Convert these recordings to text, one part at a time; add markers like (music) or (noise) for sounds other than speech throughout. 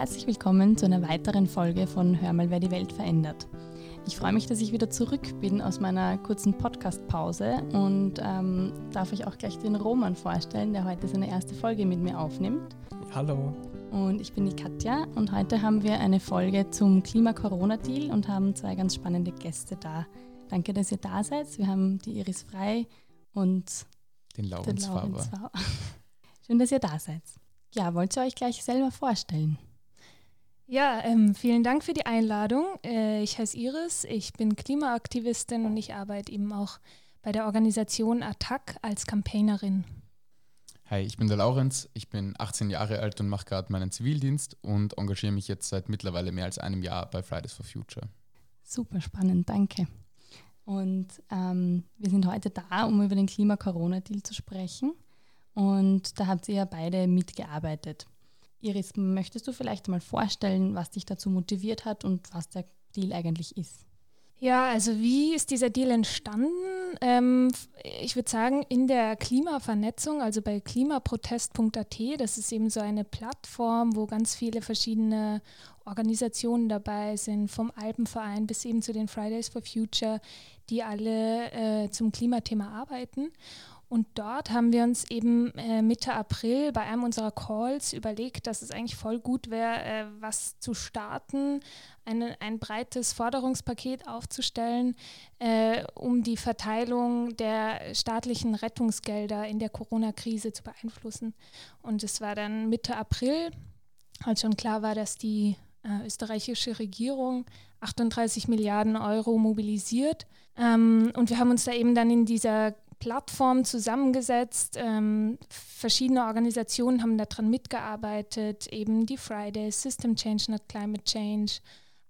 herzlich willkommen zu einer weiteren Folge von Hör mal, wer die Welt verändert. Ich freue mich, dass ich wieder zurück bin aus meiner kurzen Podcast-Pause und ähm, darf euch auch gleich den Roman vorstellen, der heute seine erste Folge mit mir aufnimmt. Hallo. Und ich bin die Katja und heute haben wir eine Folge zum Klima-Corona-Deal und haben zwei ganz spannende Gäste da. Danke, dass ihr da seid. Wir haben die Iris Frei und den Faber. (laughs) Schön, dass ihr da seid. Ja, wollt ihr euch gleich selber vorstellen? Ja, ähm, vielen Dank für die Einladung. Äh, ich heiße Iris, ich bin Klimaaktivistin und ich arbeite eben auch bei der Organisation Attac als Campaignerin. Hi, ich bin der Laurenz, ich bin 18 Jahre alt und mache gerade meinen Zivildienst und engagiere mich jetzt seit mittlerweile mehr als einem Jahr bei Fridays for Future. Super spannend, danke. Und ähm, wir sind heute da, um über den Klima-Corona-Deal zu sprechen. Und da habt ihr ja beide mitgearbeitet. Iris, möchtest du vielleicht mal vorstellen, was dich dazu motiviert hat und was der Deal eigentlich ist? Ja, also wie ist dieser Deal entstanden? Ähm, ich würde sagen, in der Klimavernetzung, also bei klimaprotest.at, das ist eben so eine Plattform, wo ganz viele verschiedene Organisationen dabei sind, vom Alpenverein bis eben zu den Fridays for Future, die alle äh, zum Klimathema arbeiten. Und dort haben wir uns eben äh, Mitte April bei einem unserer Calls überlegt, dass es eigentlich voll gut wäre, äh, was zu starten, eine, ein breites Forderungspaket aufzustellen, äh, um die Verteilung der staatlichen Rettungsgelder in der Corona-Krise zu beeinflussen. Und es war dann Mitte April, als schon klar war, dass die äh, österreichische Regierung 38 Milliarden Euro mobilisiert. Ähm, und wir haben uns da eben dann in dieser Plattform zusammengesetzt. Ähm, verschiedene Organisationen haben daran mitgearbeitet, eben die Fridays, System Change, Not Climate Change,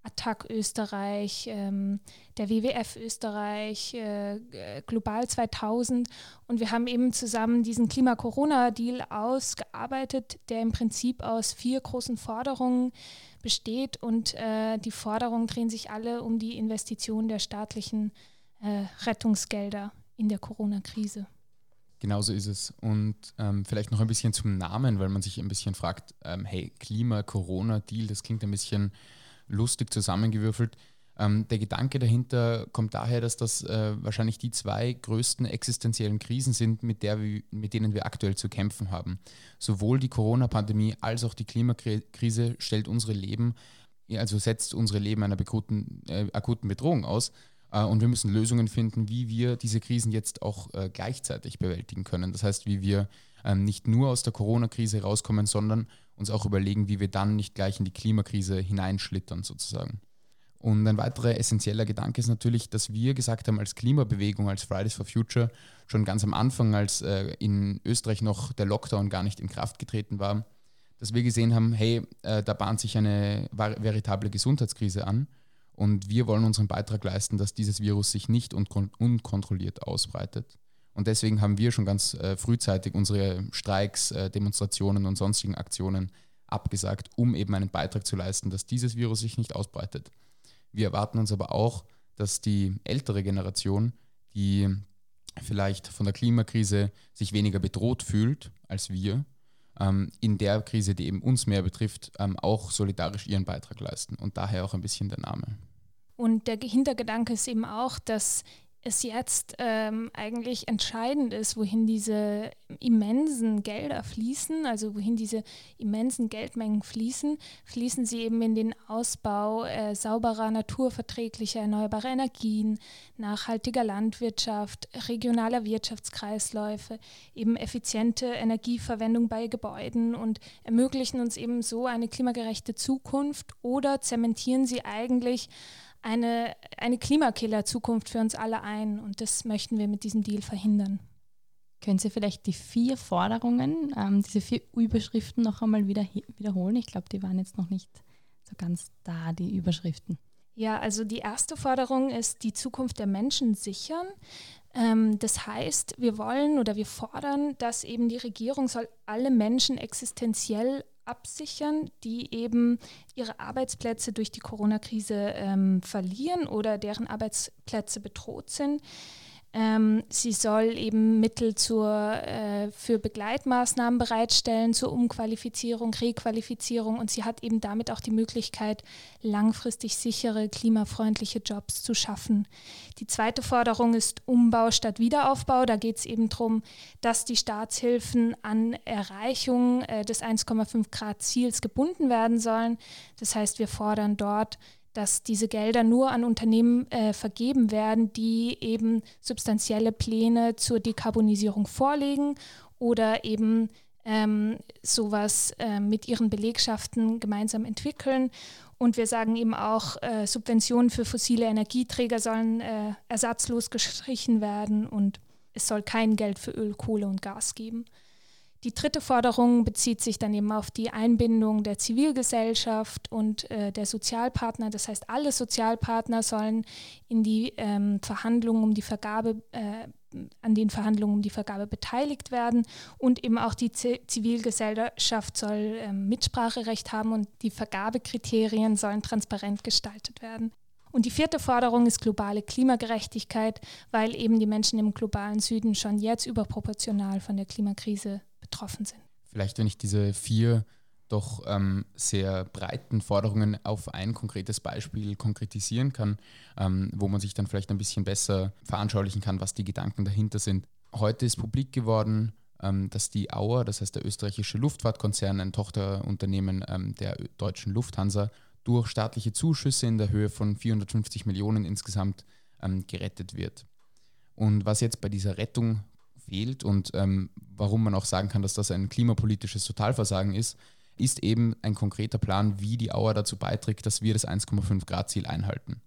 Attac Österreich, ähm, der WWF Österreich, äh, äh Global 2000. Und wir haben eben zusammen diesen Klima-Corona-Deal ausgearbeitet, der im Prinzip aus vier großen Forderungen besteht. Und äh, die Forderungen drehen sich alle um die Investition der staatlichen äh, Rettungsgelder in der Corona-Krise. Genauso ist es. Und ähm, vielleicht noch ein bisschen zum Namen, weil man sich ein bisschen fragt, ähm, hey, Klima-Corona-Deal, das klingt ein bisschen lustig zusammengewürfelt. Ähm, der Gedanke dahinter kommt daher, dass das äh, wahrscheinlich die zwei größten existenziellen Krisen sind, mit, der wir, mit denen wir aktuell zu kämpfen haben. Sowohl die Corona-Pandemie als auch die Klimakrise stellt unsere Leben, also setzt unsere Leben einer akuten, äh, akuten Bedrohung aus. Äh, und wir müssen Lösungen finden, wie wir diese Krisen jetzt auch äh, gleichzeitig bewältigen können. Das heißt, wie wir ähm, nicht nur aus der Corona-Krise rauskommen, sondern uns auch überlegen, wie wir dann nicht gleich in die Klimakrise hineinschlittern sozusagen. Und ein weiterer essentieller Gedanke ist natürlich, dass wir gesagt haben, als Klimabewegung, als Fridays for Future, schon ganz am Anfang, als äh, in Österreich noch der Lockdown gar nicht in Kraft getreten war, dass wir gesehen haben, hey, da bahnt sich eine veritable Gesundheitskrise an und wir wollen unseren Beitrag leisten, dass dieses Virus sich nicht unkontrolliert ausbreitet. Und deswegen haben wir schon ganz äh, frühzeitig unsere Streiks, äh, Demonstrationen und sonstigen Aktionen abgesagt, um eben einen Beitrag zu leisten, dass dieses Virus sich nicht ausbreitet. Wir erwarten uns aber auch, dass die ältere Generation, die vielleicht von der Klimakrise sich weniger bedroht fühlt als wir, ähm, in der Krise, die eben uns mehr betrifft, ähm, auch solidarisch ihren Beitrag leisten. Und daher auch ein bisschen der Name. Und der Hintergedanke ist eben auch, dass es jetzt ähm, eigentlich entscheidend ist, wohin diese immensen Gelder fließen, also wohin diese immensen Geldmengen fließen, fließen sie eben in den Ausbau äh, sauberer, naturverträglicher, erneuerbarer Energien, nachhaltiger Landwirtschaft, regionaler Wirtschaftskreisläufe, eben effiziente Energieverwendung bei Gebäuden und ermöglichen uns eben so eine klimagerechte Zukunft oder zementieren sie eigentlich eine, eine Klimakiller-Zukunft für uns alle ein. Und das möchten wir mit diesem Deal verhindern. Können Sie vielleicht die vier Forderungen, ähm, diese vier Überschriften noch einmal wieder, wiederholen? Ich glaube, die waren jetzt noch nicht so ganz da, die Überschriften. Ja, also die erste Forderung ist, die Zukunft der Menschen sichern. Ähm, das heißt, wir wollen oder wir fordern, dass eben die Regierung soll alle Menschen existenziell absichern, die eben ihre Arbeitsplätze durch die Corona-Krise ähm, verlieren oder deren Arbeitsplätze bedroht sind. Ähm, sie soll eben Mittel zur, äh, für Begleitmaßnahmen bereitstellen, zur Umqualifizierung, Requalifizierung und sie hat eben damit auch die Möglichkeit, langfristig sichere, klimafreundliche Jobs zu schaffen. Die zweite Forderung ist Umbau statt Wiederaufbau. Da geht es eben darum, dass die Staatshilfen an Erreichung äh, des 1,5 Grad Ziels gebunden werden sollen. Das heißt, wir fordern dort dass diese Gelder nur an Unternehmen äh, vergeben werden, die eben substanzielle Pläne zur Dekarbonisierung vorlegen oder eben ähm, sowas äh, mit ihren Belegschaften gemeinsam entwickeln. Und wir sagen eben auch, äh, Subventionen für fossile Energieträger sollen äh, ersatzlos gestrichen werden und es soll kein Geld für Öl, Kohle und Gas geben. Die dritte Forderung bezieht sich dann eben auf die Einbindung der Zivilgesellschaft und äh, der Sozialpartner. Das heißt, alle Sozialpartner sollen in die ähm, Verhandlungen um die Vergabe, äh, an den Verhandlungen um die Vergabe beteiligt werden und eben auch die Z Zivilgesellschaft soll äh, Mitspracherecht haben und die Vergabekriterien sollen transparent gestaltet werden. Und die vierte Forderung ist globale Klimagerechtigkeit, weil eben die Menschen im globalen Süden schon jetzt überproportional von der Klimakrise betroffen sind. Vielleicht, wenn ich diese vier doch ähm, sehr breiten Forderungen auf ein konkretes Beispiel konkretisieren kann, ähm, wo man sich dann vielleicht ein bisschen besser veranschaulichen kann, was die Gedanken dahinter sind. Heute ist publik geworden, ähm, dass die Auer, das heißt der österreichische Luftfahrtkonzern, ein Tochterunternehmen ähm, der deutschen Lufthansa, durch staatliche Zuschüsse in der Höhe von 450 Millionen insgesamt ähm, gerettet wird. Und was jetzt bei dieser Rettung fehlt und ähm, warum man auch sagen kann, dass das ein klimapolitisches Totalversagen ist, ist eben ein konkreter Plan, wie die Auer dazu beiträgt, dass wir das 1,5 Grad Ziel einhalten.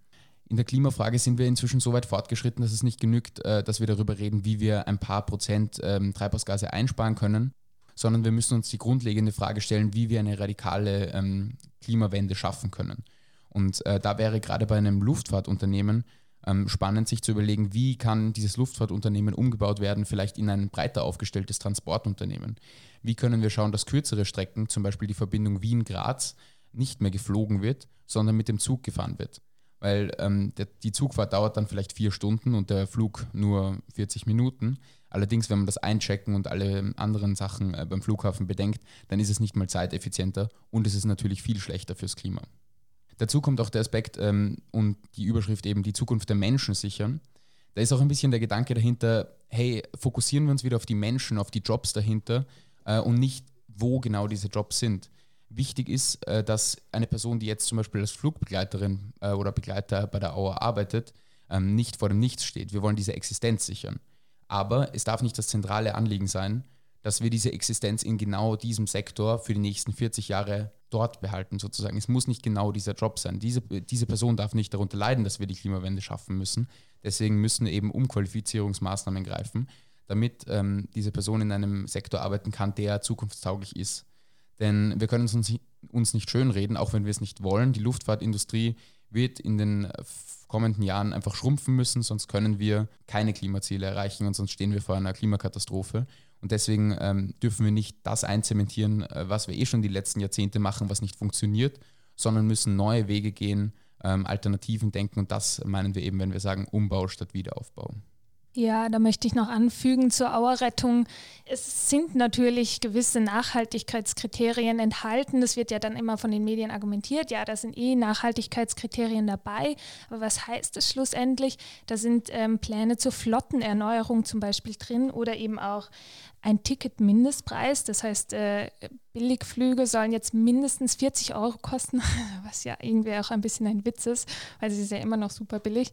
In der Klimafrage sind wir inzwischen so weit fortgeschritten, dass es nicht genügt, äh, dass wir darüber reden, wie wir ein paar Prozent ähm, Treibhausgase einsparen können, sondern wir müssen uns die grundlegende Frage stellen, wie wir eine radikale ähm, Klimawende schaffen können. Und äh, da wäre gerade bei einem Luftfahrtunternehmen ähm, spannend, sich zu überlegen, wie kann dieses Luftfahrtunternehmen umgebaut werden, vielleicht in ein breiter aufgestelltes Transportunternehmen. Wie können wir schauen, dass kürzere Strecken, zum Beispiel die Verbindung Wien-Graz, nicht mehr geflogen wird, sondern mit dem Zug gefahren wird. Weil ähm, der, die Zugfahrt dauert dann vielleicht vier Stunden und der Flug nur 40 Minuten. Allerdings, wenn man das Einchecken und alle anderen Sachen äh, beim Flughafen bedenkt, dann ist es nicht mal zeiteffizienter und es ist natürlich viel schlechter fürs Klima. Dazu kommt auch der Aspekt ähm, und die Überschrift eben die Zukunft der Menschen sichern. Da ist auch ein bisschen der Gedanke dahinter, hey, fokussieren wir uns wieder auf die Menschen, auf die Jobs dahinter äh, und nicht, wo genau diese Jobs sind. Wichtig ist, äh, dass eine Person, die jetzt zum Beispiel als Flugbegleiterin äh, oder Begleiter bei der Auer arbeitet, ähm, nicht vor dem Nichts steht. Wir wollen diese Existenz sichern. Aber es darf nicht das zentrale Anliegen sein, dass wir diese Existenz in genau diesem Sektor für die nächsten 40 Jahre dort behalten, sozusagen. Es muss nicht genau dieser Job sein. Diese, diese Person darf nicht darunter leiden, dass wir die Klimawende schaffen müssen. Deswegen müssen eben Umqualifizierungsmaßnahmen greifen, damit ähm, diese Person in einem Sektor arbeiten kann, der zukunftstauglich ist. Denn wir können uns, uns nicht schönreden, auch wenn wir es nicht wollen. Die Luftfahrtindustrie wird in den kommenden Jahren einfach schrumpfen müssen, sonst können wir keine Klimaziele erreichen und sonst stehen wir vor einer Klimakatastrophe. Und deswegen ähm, dürfen wir nicht das einzementieren, äh, was wir eh schon die letzten Jahrzehnte machen, was nicht funktioniert, sondern müssen neue Wege gehen, ähm, Alternativen denken. Und das meinen wir eben, wenn wir sagen Umbau statt Wiederaufbau. Ja, da möchte ich noch anfügen zur Auerrettung. Es sind natürlich gewisse Nachhaltigkeitskriterien enthalten. Das wird ja dann immer von den Medien argumentiert. Ja, da sind eh Nachhaltigkeitskriterien dabei. Aber was heißt das schlussendlich? Da sind ähm, Pläne zur Flottenerneuerung zum Beispiel drin oder eben auch ein Ticket-Mindestpreis. Das heißt, äh, Billigflüge sollen jetzt mindestens 40 Euro kosten, (laughs) was ja irgendwie auch ein bisschen ein Witz ist, weil sie ist ja immer noch super billig.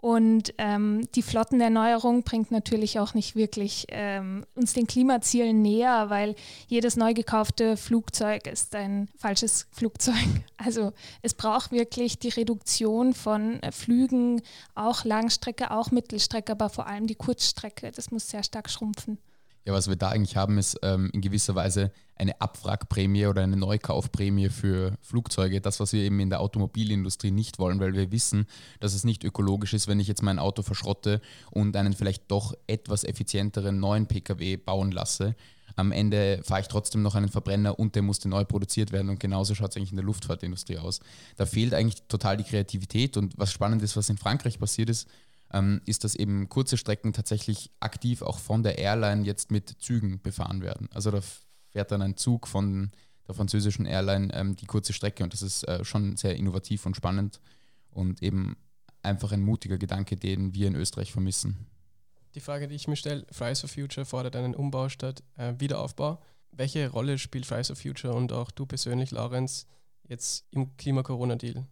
Und ähm, die Flottenerneuerung bringt natürlich auch nicht wirklich ähm, uns den Klimazielen näher, weil jedes neu gekaufte Flugzeug ist ein falsches Flugzeug. (laughs) Also es braucht wirklich die Reduktion von äh, Flügen, auch Langstrecke, auch Mittelstrecke, aber vor allem die Kurzstrecke. Das muss sehr stark schrumpfen. Ja, was wir da eigentlich haben, ist ähm, in gewisser Weise eine Abwrackprämie oder eine Neukaufprämie für Flugzeuge. Das, was wir eben in der Automobilindustrie nicht wollen, weil wir wissen, dass es nicht ökologisch ist, wenn ich jetzt mein Auto verschrotte und einen vielleicht doch etwas effizienteren neuen Pkw bauen lasse. Am Ende fahre ich trotzdem noch einen Verbrenner und der musste neu produziert werden und genauso schaut es eigentlich in der Luftfahrtindustrie aus. Da fehlt eigentlich total die Kreativität und was spannend ist, was in Frankreich passiert ist, ähm, ist, dass eben kurze Strecken tatsächlich aktiv auch von der Airline jetzt mit Zügen befahren werden. Also da fährt dann ein Zug von der französischen Airline ähm, die kurze Strecke und das ist äh, schon sehr innovativ und spannend und eben einfach ein mutiger Gedanke, den wir in Österreich vermissen. Die Frage, die ich mir stelle, Fridays for Future fordert einen Umbau statt äh, Wiederaufbau. Welche Rolle spielt Fridays for Future und auch du persönlich, Lorenz, jetzt im Klima-Corona-Deal?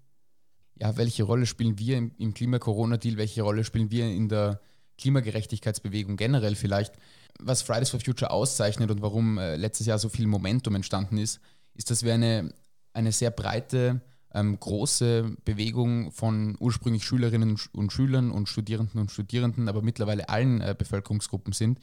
Ja, welche Rolle spielen wir im, im Klima-Corona-Deal? Welche Rolle spielen wir in der Klimagerechtigkeitsbewegung generell vielleicht? Was Fridays for Future auszeichnet und warum äh, letztes Jahr so viel Momentum entstanden ist, ist, dass wir eine, eine sehr breite ähm, große Bewegung von ursprünglich Schülerinnen und Schülern und Studierenden und Studierenden, aber mittlerweile allen äh, Bevölkerungsgruppen sind,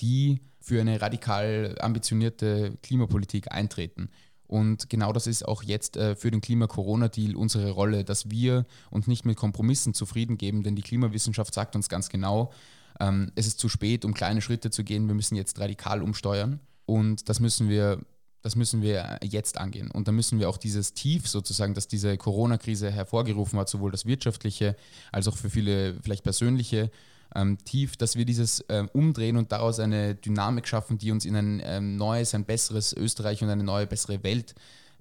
die für eine radikal ambitionierte Klimapolitik eintreten. Und genau das ist auch jetzt äh, für den Klima-Corona-Deal unsere Rolle, dass wir uns nicht mit Kompromissen zufrieden geben, denn die Klimawissenschaft sagt uns ganz genau, ähm, es ist zu spät, um kleine Schritte zu gehen, wir müssen jetzt radikal umsteuern. Und das müssen wir das müssen wir jetzt angehen. Und da müssen wir auch dieses Tief sozusagen, das diese Corona-Krise hervorgerufen hat, sowohl das wirtschaftliche als auch für viele vielleicht persönliche ähm, Tief, dass wir dieses ähm, umdrehen und daraus eine Dynamik schaffen, die uns in ein ähm, neues, ein besseres Österreich und eine neue, bessere Welt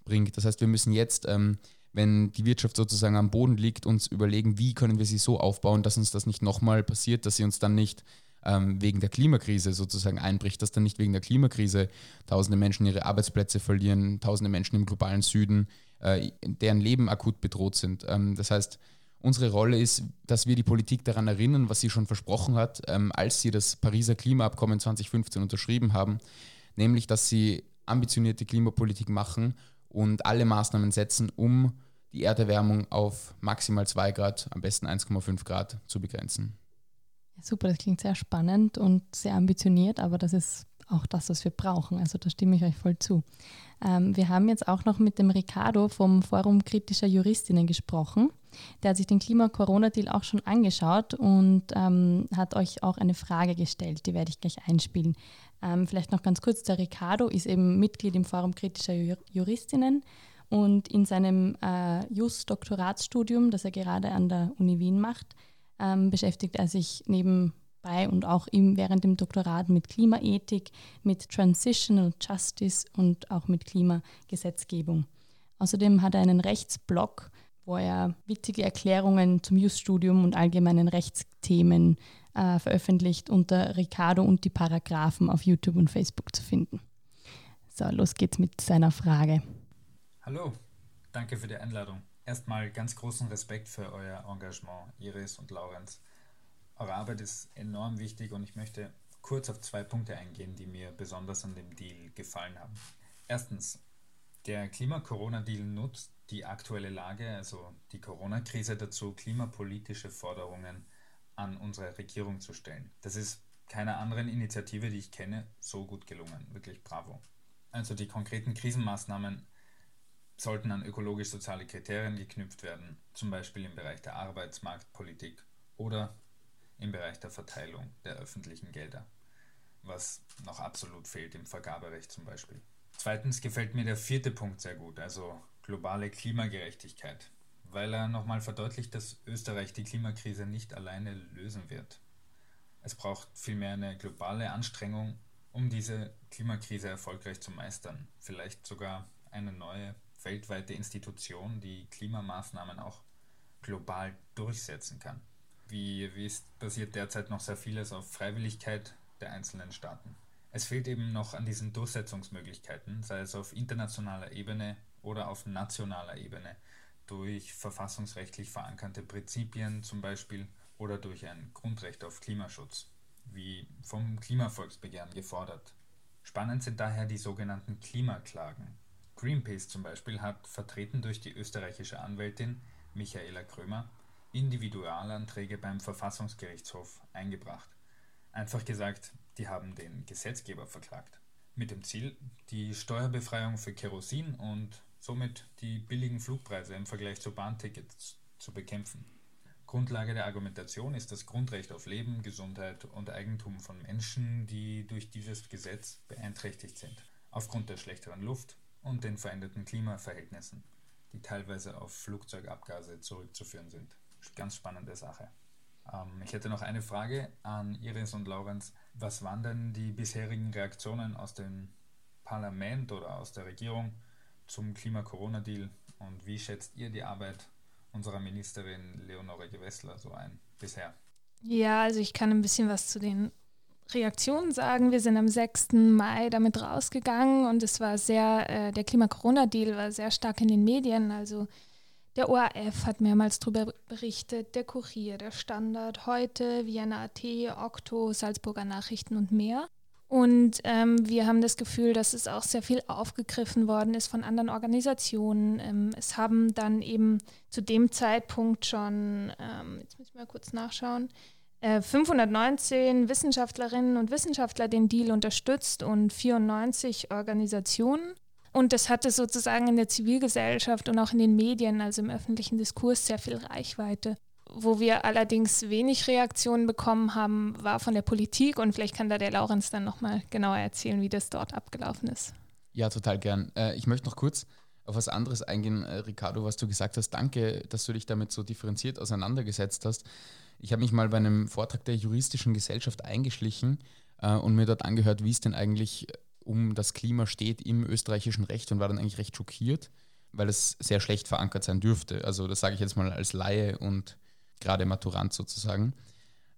bringt. Das heißt, wir müssen jetzt, ähm, wenn die Wirtschaft sozusagen am Boden liegt, uns überlegen, wie können wir sie so aufbauen, dass uns das nicht nochmal passiert, dass sie uns dann nicht ähm, wegen der Klimakrise sozusagen einbricht, dass dann nicht wegen der Klimakrise tausende Menschen ihre Arbeitsplätze verlieren, tausende Menschen im globalen Süden, äh, deren Leben akut bedroht sind. Ähm, das heißt, unsere Rolle ist, dass wir die Politik daran erinnern, was sie schon versprochen hat, ähm, als sie das Pariser Klimaabkommen 2015 unterschrieben haben, nämlich dass sie ambitionierte Klimapolitik machen und alle Maßnahmen setzen, um die Erderwärmung auf maximal 2 Grad, am besten 1,5 Grad zu begrenzen. Super, das klingt sehr spannend und sehr ambitioniert, aber das ist auch das, was wir brauchen. Also da stimme ich euch voll zu. Ähm, wir haben jetzt auch noch mit dem Ricardo vom Forum kritischer Juristinnen gesprochen. Der hat sich den Klima-Corona-Deal auch schon angeschaut und ähm, hat euch auch eine Frage gestellt, die werde ich gleich einspielen. Ähm, vielleicht noch ganz kurz, der Ricardo ist eben Mitglied im Forum kritischer Juristinnen und in seinem äh, Just-Doktoratsstudium, das er gerade an der Uni Wien macht, ähm, beschäftigt er sich nebenbei und auch im, während dem Doktorat mit Klimaethik, mit Transitional Justice und auch mit Klimagesetzgebung. Außerdem hat er einen Rechtsblog, wo er witzige Erklärungen zum Just-Studium und allgemeinen Rechtsthemen äh, veröffentlicht unter Ricardo und die Paragraphen auf YouTube und Facebook zu finden. So, los geht's mit seiner Frage. Hallo, danke für die Einladung. Erstmal ganz großen Respekt für euer Engagement, Iris und Laurenz. Eure Arbeit ist enorm wichtig und ich möchte kurz auf zwei Punkte eingehen, die mir besonders an dem Deal gefallen haben. Erstens, der Klima-Corona-Deal nutzt die aktuelle Lage, also die Corona-Krise dazu, klimapolitische Forderungen an unsere Regierung zu stellen. Das ist keiner anderen Initiative, die ich kenne, so gut gelungen. Wirklich bravo. Also die konkreten Krisenmaßnahmen sollten an ökologisch-soziale Kriterien geknüpft werden, zum Beispiel im Bereich der Arbeitsmarktpolitik oder im Bereich der Verteilung der öffentlichen Gelder, was noch absolut fehlt im Vergaberecht zum Beispiel. Zweitens gefällt mir der vierte Punkt sehr gut, also globale Klimagerechtigkeit, weil er nochmal verdeutlicht, dass Österreich die Klimakrise nicht alleine lösen wird. Es braucht vielmehr eine globale Anstrengung, um diese Klimakrise erfolgreich zu meistern, vielleicht sogar eine neue weltweite Institution, die Klimamaßnahmen auch global durchsetzen kann. Wie, wie es basiert derzeit noch sehr vieles auf Freiwilligkeit der einzelnen Staaten. Es fehlt eben noch an diesen Durchsetzungsmöglichkeiten, sei es auf internationaler Ebene oder auf nationaler Ebene, durch verfassungsrechtlich verankerte Prinzipien zum Beispiel oder durch ein Grundrecht auf Klimaschutz, wie vom Klimavolksbegehren gefordert. Spannend sind daher die sogenannten Klimaklagen, Greenpeace zum Beispiel hat, vertreten durch die österreichische Anwältin Michaela Krömer, Individualanträge beim Verfassungsgerichtshof eingebracht. Einfach gesagt, die haben den Gesetzgeber verklagt. Mit dem Ziel, die Steuerbefreiung für Kerosin und somit die billigen Flugpreise im Vergleich zu Bahntickets zu bekämpfen. Grundlage der Argumentation ist das Grundrecht auf Leben, Gesundheit und Eigentum von Menschen, die durch dieses Gesetz beeinträchtigt sind. Aufgrund der schlechteren Luft, und den veränderten Klimaverhältnissen, die teilweise auf Flugzeugabgase zurückzuführen sind. Ganz spannende Sache. Ähm, ich hätte noch eine Frage an Iris und Laurenz. Was waren denn die bisherigen Reaktionen aus dem Parlament oder aus der Regierung zum Klima-Corona-Deal und wie schätzt ihr die Arbeit unserer Ministerin Leonore Gewessler so ein bisher? Ja, also ich kann ein bisschen was zu den Reaktionen sagen. Wir sind am 6. Mai damit rausgegangen und es war sehr, äh, der Klima-Corona-Deal war sehr stark in den Medien. Also der ORF hat mehrmals darüber berichtet, der Kurier, der Standard, heute, Vienna AT, Okto, Salzburger Nachrichten und mehr. Und ähm, wir haben das Gefühl, dass es auch sehr viel aufgegriffen worden ist von anderen Organisationen. Ähm, es haben dann eben zu dem Zeitpunkt schon, ähm, jetzt müssen wir mal kurz nachschauen, äh, 519 Wissenschaftlerinnen und Wissenschaftler den Deal unterstützt und 94 Organisationen. Und das hatte sozusagen in der Zivilgesellschaft und auch in den Medien, also im öffentlichen Diskurs, sehr viel Reichweite. Wo wir allerdings wenig Reaktionen bekommen haben, war von der Politik und vielleicht kann da der Laurenz dann nochmal genauer erzählen, wie das dort abgelaufen ist. Ja, total gern. Äh, ich möchte noch kurz auf was anderes eingehen, äh, Ricardo, was du gesagt hast. Danke, dass du dich damit so differenziert auseinandergesetzt hast. Ich habe mich mal bei einem Vortrag der juristischen Gesellschaft eingeschlichen äh, und mir dort angehört, wie es denn eigentlich um das Klima steht im österreichischen Recht und war dann eigentlich recht schockiert, weil es sehr schlecht verankert sein dürfte. Also das sage ich jetzt mal als Laie und gerade Maturant sozusagen.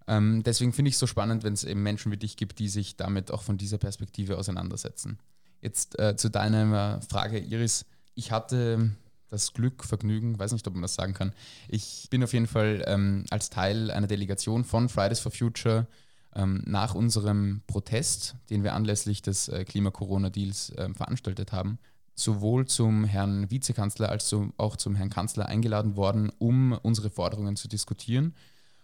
Ähm, deswegen finde ich es so spannend, wenn es eben Menschen wie dich gibt, die sich damit auch von dieser Perspektive auseinandersetzen. Jetzt äh, zu deiner Frage, Iris. Ich hatte das Glück, Vergnügen, weiß nicht, ob man das sagen kann. Ich bin auf jeden Fall ähm, als Teil einer Delegation von Fridays for Future ähm, nach unserem Protest, den wir anlässlich des äh, Klima-Corona-Deals äh, veranstaltet haben, sowohl zum Herrn Vizekanzler als auch zum Herrn Kanzler eingeladen worden, um unsere Forderungen zu diskutieren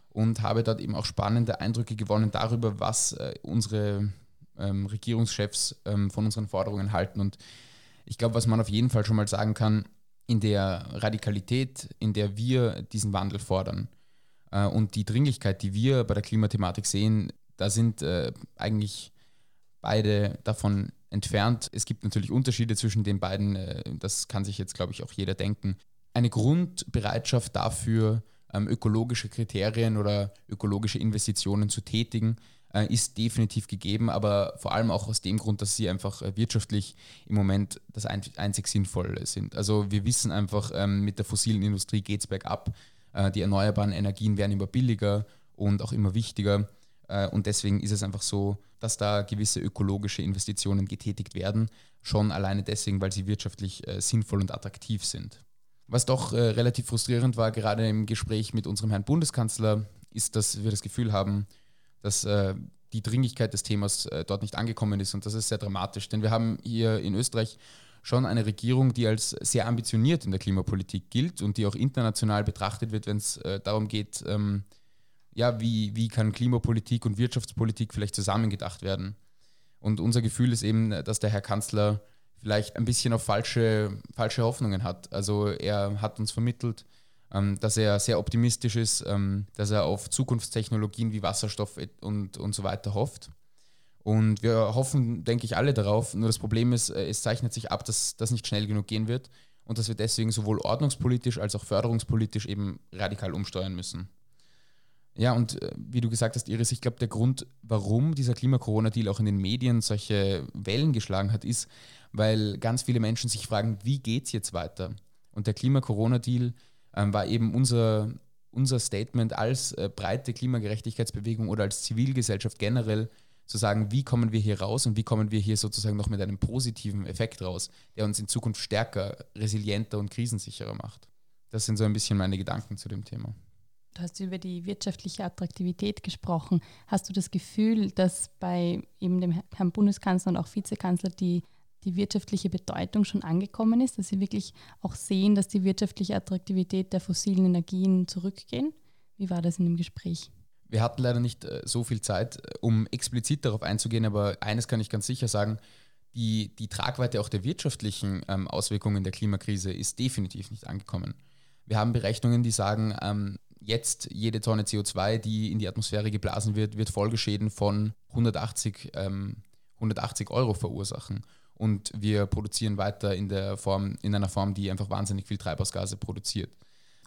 und habe dort eben auch spannende Eindrücke gewonnen darüber, was äh, unsere ähm, Regierungschefs ähm, von unseren Forderungen halten. Und ich glaube, was man auf jeden Fall schon mal sagen kann, in der Radikalität, in der wir diesen Wandel fordern äh, und die Dringlichkeit, die wir bei der Klimathematik sehen, da sind äh, eigentlich beide davon entfernt. Es gibt natürlich Unterschiede zwischen den beiden, äh, das kann sich jetzt, glaube ich, auch jeder denken. Eine Grundbereitschaft dafür, ähm, ökologische Kriterien oder ökologische Investitionen zu tätigen, äh, ist definitiv gegeben, aber vor allem auch aus dem Grund, dass sie einfach äh, wirtschaftlich im Moment das ein, einzig Sinnvolle sind. Also wir wissen einfach, ähm, mit der fossilen Industrie geht es bergab. Äh, die erneuerbaren Energien werden immer billiger und auch immer wichtiger. Äh, und deswegen ist es einfach so, dass da gewisse ökologische Investitionen getätigt werden, schon alleine deswegen, weil sie wirtschaftlich äh, sinnvoll und attraktiv sind. Was doch äh, relativ frustrierend war, gerade im Gespräch mit unserem Herrn Bundeskanzler, ist, dass wir das Gefühl haben, dass die Dringlichkeit des Themas dort nicht angekommen ist. Und das ist sehr dramatisch, denn wir haben hier in Österreich schon eine Regierung, die als sehr ambitioniert in der Klimapolitik gilt und die auch international betrachtet wird, wenn es darum geht, ähm, ja, wie, wie kann Klimapolitik und Wirtschaftspolitik vielleicht zusammengedacht werden. Und unser Gefühl ist eben, dass der Herr Kanzler vielleicht ein bisschen auf falsche, falsche Hoffnungen hat. Also er hat uns vermittelt, ähm, dass er sehr optimistisch ist, ähm, dass er auf Zukunftstechnologien wie Wasserstoff und, und so weiter hofft. Und wir hoffen, denke ich, alle darauf. Nur das Problem ist, äh, es zeichnet sich ab, dass das nicht schnell genug gehen wird und dass wir deswegen sowohl ordnungspolitisch als auch förderungspolitisch eben radikal umsteuern müssen. Ja, und äh, wie du gesagt hast, Iris, ich glaube, der Grund, warum dieser Klima-Corona-Deal auch in den Medien solche Wellen geschlagen hat, ist, weil ganz viele Menschen sich fragen, wie geht es jetzt weiter? Und der Klima-Corona-Deal ähm, war eben unser, unser Statement als äh, breite Klimagerechtigkeitsbewegung oder als Zivilgesellschaft generell, zu sagen, wie kommen wir hier raus und wie kommen wir hier sozusagen noch mit einem positiven Effekt raus, der uns in Zukunft stärker, resilienter und krisensicherer macht. Das sind so ein bisschen meine Gedanken zu dem Thema. Du hast über die wirtschaftliche Attraktivität gesprochen. Hast du das Gefühl, dass bei eben dem Herrn Bundeskanzler und auch Vizekanzler die, die wirtschaftliche Bedeutung schon angekommen ist, dass sie wirklich auch sehen, dass die wirtschaftliche Attraktivität der fossilen Energien zurückgehen? Wie war das in dem Gespräch? Wir hatten leider nicht äh, so viel Zeit, äh, um explizit darauf einzugehen, aber eines kann ich ganz sicher sagen, die, die Tragweite auch der wirtschaftlichen ähm, Auswirkungen der Klimakrise ist definitiv nicht angekommen. Wir haben Berechnungen, die sagen, ähm, jetzt jede Tonne CO2, die in die Atmosphäre geblasen wird, wird Folgeschäden von 180, ähm, 180 Euro verursachen. Und wir produzieren weiter in, der Form, in einer Form, die einfach wahnsinnig viel Treibhausgase produziert.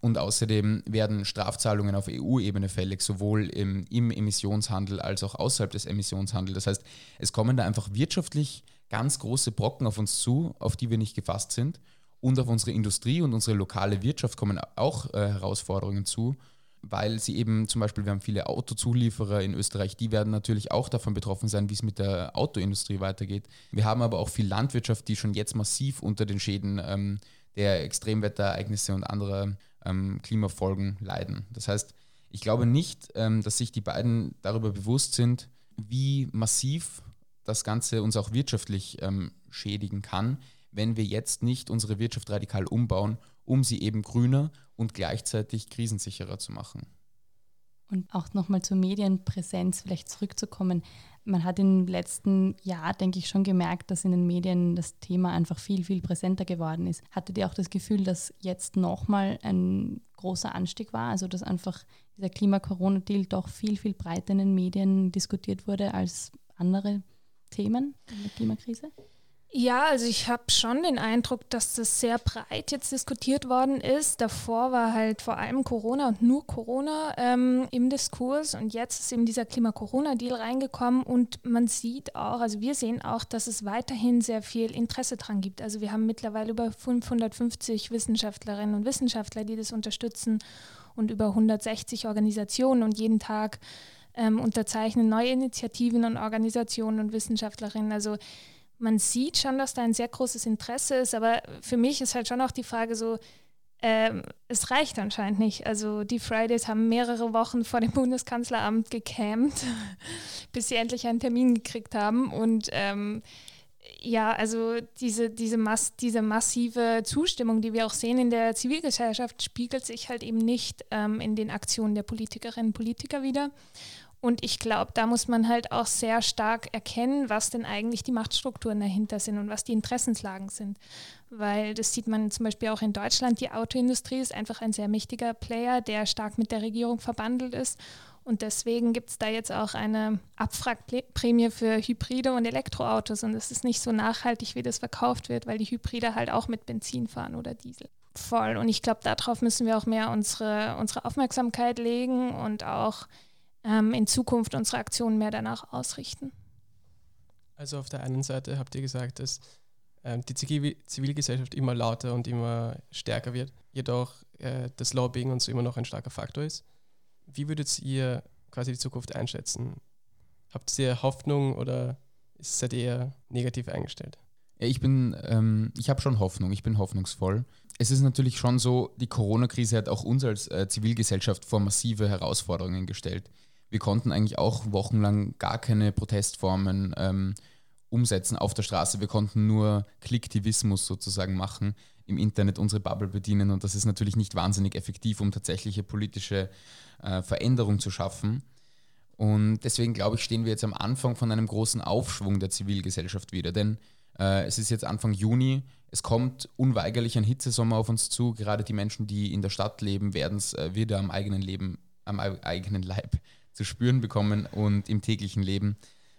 Und außerdem werden Strafzahlungen auf EU-Ebene fällig, sowohl im, im Emissionshandel als auch außerhalb des Emissionshandels. Das heißt, es kommen da einfach wirtschaftlich ganz große Brocken auf uns zu, auf die wir nicht gefasst sind. Und auf unsere Industrie und unsere lokale Wirtschaft kommen auch äh, Herausforderungen zu, weil sie eben zum Beispiel, wir haben viele Autozulieferer in Österreich, die werden natürlich auch davon betroffen sein, wie es mit der Autoindustrie weitergeht. Wir haben aber auch viel Landwirtschaft, die schon jetzt massiv unter den Schäden ähm, der Extremwetterereignisse und anderer ähm, Klimafolgen leiden. Das heißt, ich glaube nicht, ähm, dass sich die beiden darüber bewusst sind, wie massiv das Ganze uns auch wirtschaftlich ähm, schädigen kann, wenn wir jetzt nicht unsere Wirtschaft radikal umbauen, um sie eben grüner und gleichzeitig krisensicherer zu machen. Und auch nochmal zur Medienpräsenz vielleicht zurückzukommen. Man hat im letzten Jahr, denke ich, schon gemerkt, dass in den Medien das Thema einfach viel, viel präsenter geworden ist. Hattet ihr auch das Gefühl, dass jetzt nochmal ein großer Anstieg war? Also dass einfach dieser Klima-Corona-Deal doch viel, viel breiter in den Medien diskutiert wurde als andere Themen in der Klimakrise? Ja, also ich habe schon den Eindruck, dass das sehr breit jetzt diskutiert worden ist. Davor war halt vor allem Corona und nur Corona ähm, im Diskurs und jetzt ist eben dieser Klima-Corona-Deal reingekommen und man sieht auch, also wir sehen auch, dass es weiterhin sehr viel Interesse dran gibt. Also wir haben mittlerweile über 550 Wissenschaftlerinnen und Wissenschaftler, die das unterstützen und über 160 Organisationen und jeden Tag ähm, unterzeichnen neue Initiativen und Organisationen und Wissenschaftlerinnen. Also man sieht schon, dass da ein sehr großes Interesse ist, aber für mich ist halt schon auch die Frage so, ähm, es reicht anscheinend nicht. Also die Fridays haben mehrere Wochen vor dem Bundeskanzleramt gecampt, (laughs) bis sie endlich einen Termin gekriegt haben. Und ähm, ja, also diese, diese, Mass, diese massive Zustimmung, die wir auch sehen in der Zivilgesellschaft, spiegelt sich halt eben nicht ähm, in den Aktionen der Politikerinnen und Politiker wieder. Und ich glaube, da muss man halt auch sehr stark erkennen, was denn eigentlich die Machtstrukturen dahinter sind und was die Interessenslagen sind. Weil das sieht man zum Beispiel auch in Deutschland. Die Autoindustrie ist einfach ein sehr mächtiger Player, der stark mit der Regierung verbandelt ist. Und deswegen gibt es da jetzt auch eine Abwrackprämie für Hybride und Elektroautos. Und es ist nicht so nachhaltig, wie das verkauft wird, weil die Hybride halt auch mit Benzin fahren oder Diesel. Voll. Und ich glaube, darauf müssen wir auch mehr unsere, unsere Aufmerksamkeit legen und auch ähm, in Zukunft unsere Aktionen mehr danach ausrichten. Also auf der einen Seite habt ihr gesagt, dass ähm, die Zivilgesellschaft immer lauter und immer stärker wird, jedoch äh, das Lobbying und so immer noch ein starker Faktor ist. Wie würdet ihr quasi die Zukunft einschätzen? Habt ihr Hoffnung oder seid ihr eher negativ eingestellt? Ich bin, ähm, ich habe schon Hoffnung, ich bin hoffnungsvoll. Es ist natürlich schon so, die Corona-Krise hat auch uns als äh, Zivilgesellschaft vor massive Herausforderungen gestellt wir konnten eigentlich auch wochenlang gar keine Protestformen ähm, umsetzen auf der Straße. Wir konnten nur Klicktivismus sozusagen machen, im Internet unsere Bubble bedienen und das ist natürlich nicht wahnsinnig effektiv, um tatsächliche politische äh, Veränderung zu schaffen. Und deswegen glaube ich, stehen wir jetzt am Anfang von einem großen Aufschwung der Zivilgesellschaft wieder. Denn äh, es ist jetzt Anfang Juni, es kommt unweigerlich ein Hitzesommer auf uns zu. Gerade die Menschen, die in der Stadt leben, werden es äh, wieder am eigenen Leben, am eigenen Leib zu spüren bekommen und im täglichen Leben.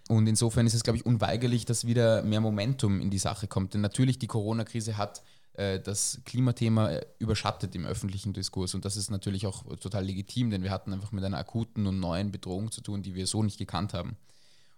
Und insofern ist es, glaube ich, unweigerlich, dass wieder mehr Momentum in die Sache kommt. Denn natürlich die Corona-Krise hat äh, das Klimathema äh, überschattet im öffentlichen Diskurs. Und das ist natürlich auch total legitim, denn wir hatten einfach mit einer akuten und neuen Bedrohung zu tun, die wir so nicht gekannt haben.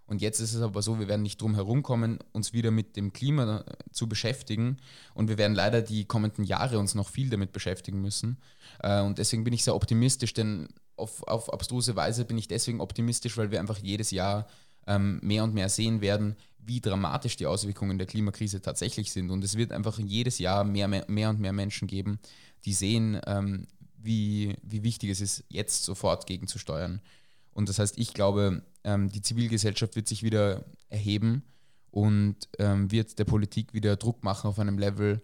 Und jetzt ist es aber so, wir werden nicht drum herumkommen, uns wieder mit dem Klima äh, zu beschäftigen. Und wir werden leider die kommenden Jahre uns noch viel damit beschäftigen müssen. Und deswegen bin ich sehr optimistisch, denn auf, auf abstruse Weise bin ich deswegen optimistisch, weil wir einfach jedes Jahr ähm, mehr und mehr sehen werden, wie dramatisch die Auswirkungen der Klimakrise tatsächlich sind. Und es wird einfach jedes Jahr mehr, mehr, mehr und mehr Menschen geben, die sehen, ähm, wie, wie wichtig es ist, jetzt sofort gegenzusteuern. Und das heißt, ich glaube, ähm, die Zivilgesellschaft wird sich wieder erheben und ähm, wird der Politik wieder Druck machen auf einem Level,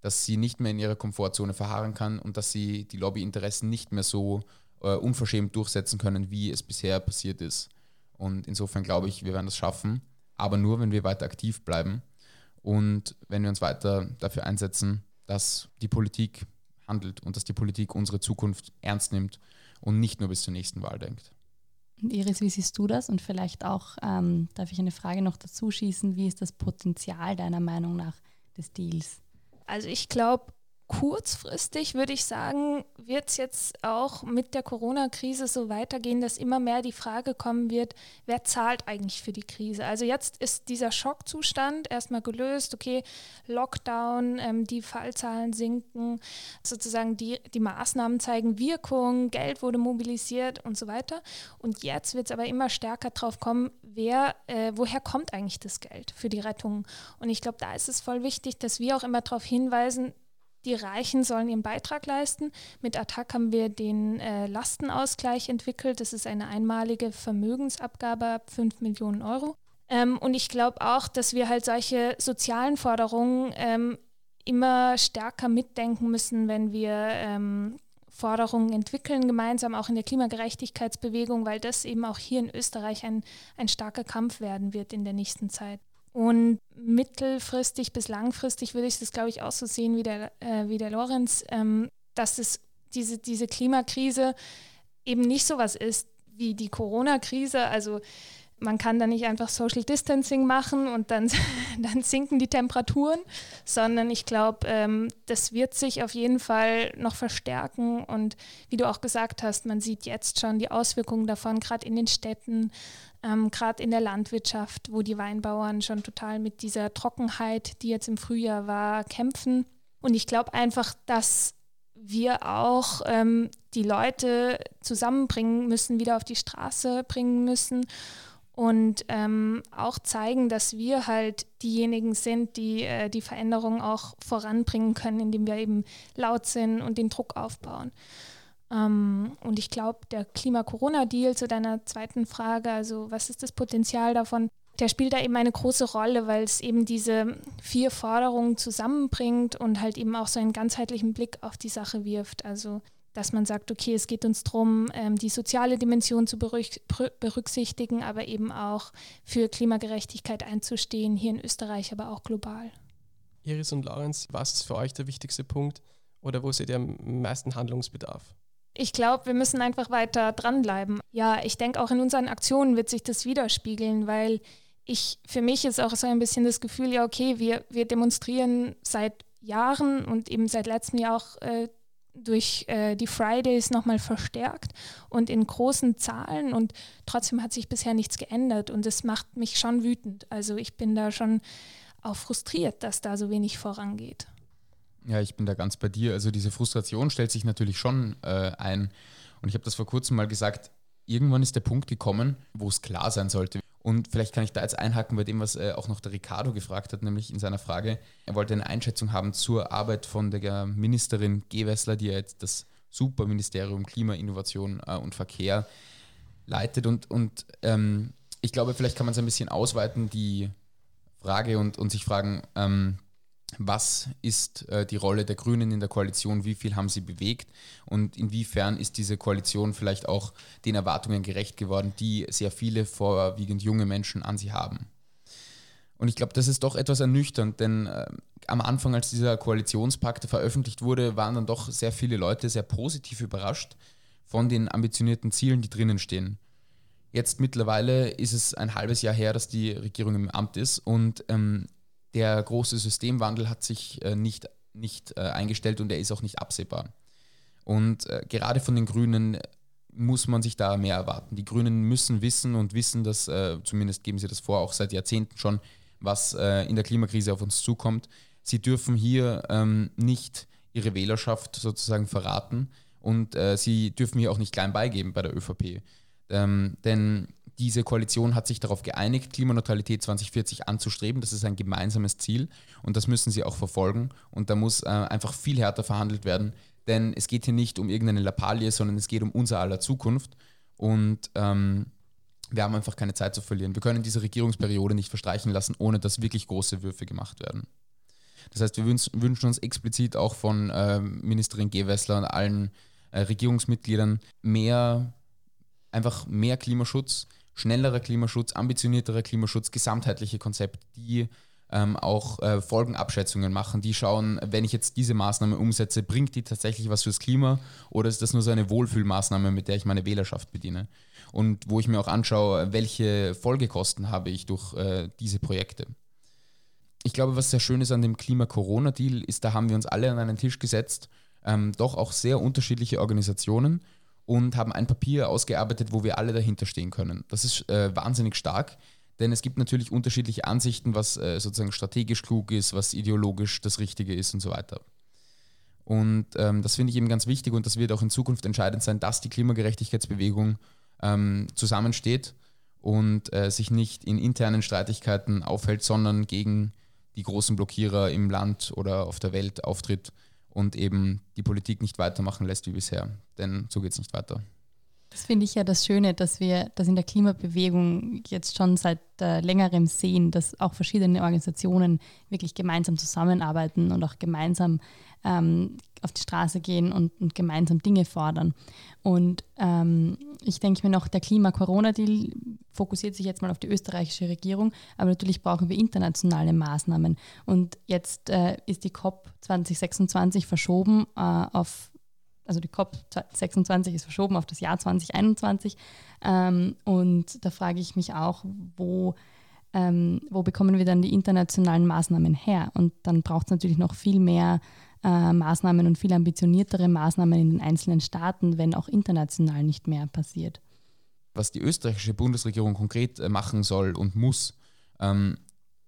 dass sie nicht mehr in ihrer Komfortzone verharren kann und dass sie die Lobbyinteressen nicht mehr so äh, unverschämt durchsetzen können, wie es bisher passiert ist. Und insofern glaube ich, wir werden das schaffen, aber nur, wenn wir weiter aktiv bleiben und wenn wir uns weiter dafür einsetzen, dass die Politik handelt und dass die Politik unsere Zukunft ernst nimmt und nicht nur bis zur nächsten Wahl denkt. Iris, wie siehst du das? Und vielleicht auch, ähm, darf ich eine Frage noch dazu schießen, wie ist das Potenzial deiner Meinung nach des Deals? Also ich glaube, kurzfristig würde ich sagen, wird es jetzt auch mit der Corona-Krise so weitergehen, dass immer mehr die Frage kommen wird, wer zahlt eigentlich für die Krise? Also jetzt ist dieser Schockzustand erstmal gelöst, okay, Lockdown, ähm, die Fallzahlen sinken, sozusagen die, die Maßnahmen zeigen Wirkung, Geld wurde mobilisiert und so weiter. Und jetzt wird es aber immer stärker drauf kommen, wer, äh, woher kommt eigentlich das Geld für die Rettung? Und ich glaube, da ist es voll wichtig, dass wir auch immer darauf hinweisen, die Reichen sollen ihren Beitrag leisten. Mit Attac haben wir den äh, Lastenausgleich entwickelt. Das ist eine einmalige Vermögensabgabe ab 5 Millionen Euro. Ähm, und ich glaube auch, dass wir halt solche sozialen Forderungen ähm, immer stärker mitdenken müssen, wenn wir ähm, Forderungen entwickeln, gemeinsam auch in der Klimagerechtigkeitsbewegung, weil das eben auch hier in Österreich ein, ein starker Kampf werden wird in der nächsten Zeit. Und mittelfristig bis langfristig würde ich das, glaube ich, auch so sehen wie der, äh, wie der Lorenz, ähm, dass es diese, diese Klimakrise eben nicht so was ist wie die Corona-Krise. Also man kann da nicht einfach Social Distancing machen und dann, (laughs) dann sinken die Temperaturen, sondern ich glaube, ähm, das wird sich auf jeden Fall noch verstärken. Und wie du auch gesagt hast, man sieht jetzt schon die Auswirkungen davon, gerade in den Städten, ähm, gerade in der Landwirtschaft, wo die Weinbauern schon total mit dieser Trockenheit, die jetzt im Frühjahr war, kämpfen. Und ich glaube einfach, dass wir auch ähm, die Leute zusammenbringen müssen, wieder auf die Straße bringen müssen und ähm, auch zeigen, dass wir halt diejenigen sind, die äh, die Veränderung auch voranbringen können, indem wir eben laut sind und den Druck aufbauen. Ähm, und ich glaube, der Klima-Corona-Deal zu deiner zweiten Frage, also was ist das Potenzial davon, der spielt da eben eine große Rolle, weil es eben diese vier Forderungen zusammenbringt und halt eben auch so einen ganzheitlichen Blick auf die Sache wirft. Also dass man sagt, okay, es geht uns darum, ähm, die soziale Dimension zu berücksichtigen, aber eben auch für Klimagerechtigkeit einzustehen, hier in Österreich, aber auch global. Iris und Laurens, was ist für euch der wichtigste Punkt oder wo seht ihr am meisten Handlungsbedarf? Ich glaube, wir müssen einfach weiter dranbleiben. Ja, ich denke, auch in unseren Aktionen wird sich das widerspiegeln, weil ich, für mich ist auch so ein bisschen das Gefühl, ja, okay, wir, wir demonstrieren seit Jahren und eben seit letztem Jahr auch äh, durch äh, die Fridays nochmal verstärkt und in großen Zahlen und trotzdem hat sich bisher nichts geändert und es macht mich schon wütend. Also ich bin da schon auch frustriert, dass da so wenig vorangeht. Ja, ich bin da ganz bei dir. Also diese Frustration stellt sich natürlich schon äh, ein und ich habe das vor kurzem mal gesagt, irgendwann ist der Punkt gekommen, wo es klar sein sollte, und vielleicht kann ich da jetzt einhaken bei dem, was äh, auch noch der Ricardo gefragt hat, nämlich in seiner Frage. Er wollte eine Einschätzung haben zur Arbeit von der Ministerin Gewessler, die ja jetzt das Superministerium Klima, Innovation äh, und Verkehr leitet. Und, und ähm, ich glaube, vielleicht kann man es ein bisschen ausweiten, die Frage, und, und sich fragen, ähm, was ist äh, die Rolle der Grünen in der Koalition, wie viel haben sie bewegt und inwiefern ist diese Koalition vielleicht auch den Erwartungen gerecht geworden, die sehr viele vorwiegend junge Menschen an sie haben. Und ich glaube, das ist doch etwas ernüchternd, denn äh, am Anfang, als dieser Koalitionspakt veröffentlicht wurde, waren dann doch sehr viele Leute sehr positiv überrascht von den ambitionierten Zielen, die drinnen stehen. Jetzt mittlerweile ist es ein halbes Jahr her, dass die Regierung im Amt ist und ähm, der große Systemwandel hat sich äh, nicht, nicht äh, eingestellt und er ist auch nicht absehbar. Und äh, gerade von den Grünen muss man sich da mehr erwarten. Die Grünen müssen wissen und wissen, dass, zumindest geben sie das vor, auch seit Jahrzehnten schon, was in der Klimakrise auf uns zukommt. Sie dürfen hier ähm, nicht ihre Wählerschaft sozusagen verraten und sie dürfen hier auch nicht klein beigeben bei der ÖVP. Ähm, denn diese Koalition hat sich darauf geeinigt, Klimaneutralität 2040 anzustreben. Das ist ein gemeinsames Ziel und das müssen sie auch verfolgen. Und da muss äh, einfach viel härter verhandelt werden, denn es geht hier nicht um irgendeine Lappalie, sondern es geht um unser aller Zukunft. Und ähm, wir haben einfach keine Zeit zu verlieren. Wir können diese Regierungsperiode nicht verstreichen lassen, ohne dass wirklich große Würfe gemacht werden. Das heißt, wir wünschen uns explizit auch von äh, Ministerin Gewessler und allen äh, Regierungsmitgliedern mehr, einfach mehr Klimaschutz, schnellerer Klimaschutz, ambitionierterer Klimaschutz, gesamtheitliche Konzepte, die ähm, auch äh, Folgenabschätzungen machen, die schauen, wenn ich jetzt diese Maßnahme umsetze, bringt die tatsächlich was fürs Klima oder ist das nur so eine Wohlfühlmaßnahme, mit der ich meine Wählerschaft bediene? Und wo ich mir auch anschaue, welche Folgekosten habe ich durch äh, diese Projekte. ich glaube, was sehr schön ist an dem Klima-Corona-Deal, ist, da haben wir uns alle an einen Tisch gesetzt, ähm, doch auch sehr unterschiedliche Organisationen und haben ein Papier ausgearbeitet, wo wir alle dahinter stehen können. Das ist äh, wahnsinnig stark, denn es gibt natürlich unterschiedliche Ansichten, was äh, sozusagen strategisch klug ist, was ideologisch das Richtige ist und so weiter. Und ähm, das finde ich eben ganz wichtig und das wird auch in Zukunft entscheidend sein, dass die Klimagerechtigkeitsbewegung ähm, zusammensteht und äh, sich nicht in internen Streitigkeiten aufhält, sondern gegen die großen Blockierer im Land oder auf der Welt auftritt und eben die Politik nicht weitermachen lässt wie bisher. Denn so geht es nicht weiter. Das finde ich ja das Schöne, dass wir das in der Klimabewegung jetzt schon seit äh, längerem sehen, dass auch verschiedene Organisationen wirklich gemeinsam zusammenarbeiten und auch gemeinsam ähm, auf die Straße gehen und, und gemeinsam Dinge fordern. Und ähm, ich denke mir noch, der Klima-Corona-Deal fokussiert sich jetzt mal auf die österreichische Regierung, aber natürlich brauchen wir internationale Maßnahmen. Und jetzt äh, ist die COP 2026 verschoben äh, auf also die COP 26 ist verschoben auf das Jahr 2021. Ähm, und da frage ich mich auch, wo, ähm, wo bekommen wir dann die internationalen Maßnahmen her? Und dann braucht es natürlich noch viel mehr äh, Maßnahmen und viel ambitioniertere Maßnahmen in den einzelnen Staaten, wenn auch international nicht mehr passiert. Was die österreichische Bundesregierung konkret äh, machen soll und muss, ähm,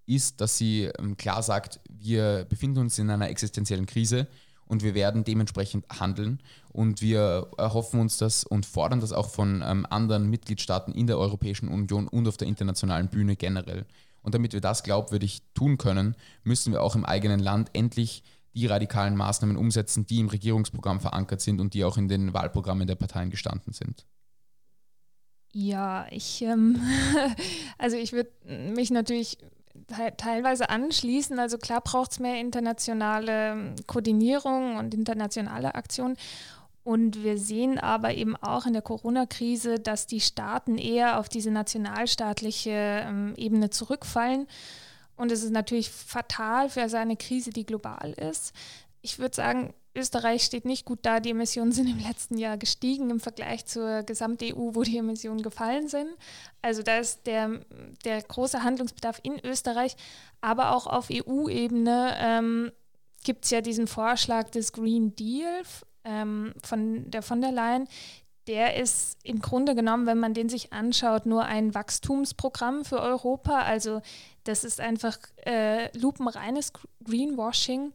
ist, dass sie ähm, klar sagt, wir befinden uns in einer existenziellen Krise und wir werden dementsprechend handeln. Und wir erhoffen uns das und fordern das auch von ähm, anderen Mitgliedstaaten in der Europäischen Union und auf der internationalen Bühne generell. Und damit wir das glaubwürdig tun können, müssen wir auch im eigenen Land endlich die radikalen Maßnahmen umsetzen, die im Regierungsprogramm verankert sind und die auch in den Wahlprogrammen der Parteien gestanden sind. Ja, ich, ähm, (laughs) also ich würde mich natürlich teilweise anschließen. Also klar braucht es mehr internationale ähm, Koordinierung und internationale Aktionen. Und wir sehen aber eben auch in der Corona-Krise, dass die Staaten eher auf diese nationalstaatliche ähm, Ebene zurückfallen. Und es ist natürlich fatal für eine Krise, die global ist. Ich würde sagen, Österreich steht nicht gut da. Die Emissionen sind im letzten Jahr gestiegen im Vergleich zur Gesamt-EU, wo die Emissionen gefallen sind. Also da ist der, der große Handlungsbedarf in Österreich, aber auch auf EU-Ebene ähm, gibt es ja diesen Vorschlag des Green Deal ähm, von der von der Leyen. Der ist im Grunde genommen, wenn man den sich anschaut, nur ein Wachstumsprogramm für Europa. Also das ist einfach äh, lupenreines Greenwashing.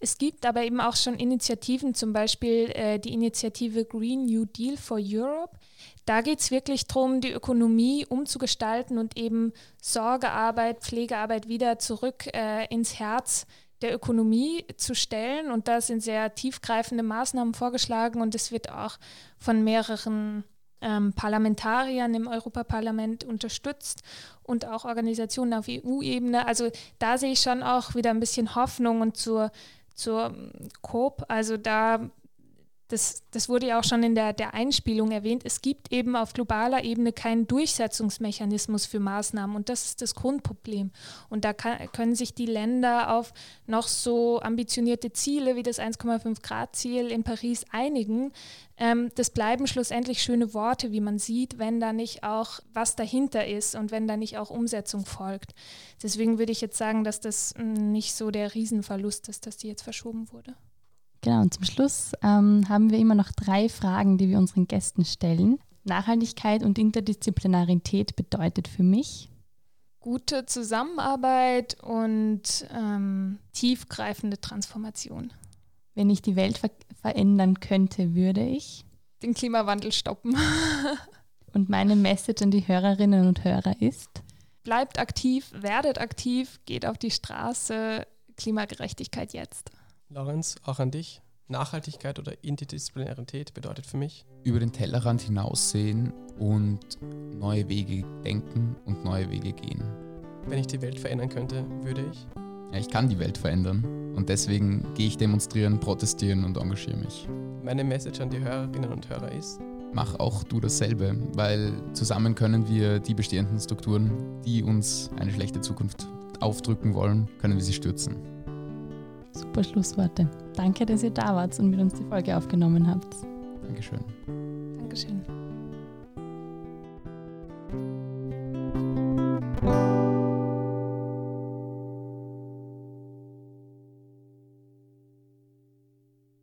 Es gibt aber eben auch schon Initiativen, zum Beispiel äh, die Initiative Green New Deal for Europe. Da geht es wirklich darum, die Ökonomie umzugestalten und eben Sorgearbeit, Pflegearbeit wieder zurück äh, ins Herz der Ökonomie zu stellen. Und da sind sehr tiefgreifende Maßnahmen vorgeschlagen und es wird auch von mehreren ähm, Parlamentariern im Europaparlament unterstützt und auch Organisationen auf EU-Ebene. Also da sehe ich schon auch wieder ein bisschen Hoffnung und zur, zur COP. Also da das, das wurde ja auch schon in der, der Einspielung erwähnt, es gibt eben auf globaler Ebene keinen Durchsetzungsmechanismus für Maßnahmen und das ist das Grundproblem. Und da kann, können sich die Länder auf noch so ambitionierte Ziele wie das 1,5 Grad Ziel in Paris einigen. Ähm, das bleiben schlussendlich schöne Worte, wie man sieht, wenn da nicht auch was dahinter ist und wenn da nicht auch Umsetzung folgt. Deswegen würde ich jetzt sagen, dass das hm, nicht so der Riesenverlust ist, dass die jetzt verschoben wurde. Genau, und zum Schluss ähm, haben wir immer noch drei Fragen, die wir unseren Gästen stellen. Nachhaltigkeit und Interdisziplinarität bedeutet für mich gute Zusammenarbeit und ähm, tiefgreifende Transformation. Wenn ich die Welt ver verändern könnte, würde ich den Klimawandel stoppen. (laughs) und meine Message an die Hörerinnen und Hörer ist: Bleibt aktiv, werdet aktiv, geht auf die Straße, Klimagerechtigkeit jetzt. Lorenz, auch an dich. Nachhaltigkeit oder Interdisziplinarität bedeutet für mich? Über den Tellerrand hinaussehen und neue Wege denken und neue Wege gehen. Wenn ich die Welt verändern könnte, würde ich? Ja, ich kann die Welt verändern und deswegen gehe ich demonstrieren, protestieren und engagiere mich. Meine Message an die Hörerinnen und Hörer ist, mach auch du dasselbe, weil zusammen können wir die bestehenden Strukturen, die uns eine schlechte Zukunft aufdrücken wollen, können wir sie stürzen. Super Schlussworte. Danke, dass ihr da wart und mit uns die Folge aufgenommen habt. Dankeschön. Dankeschön.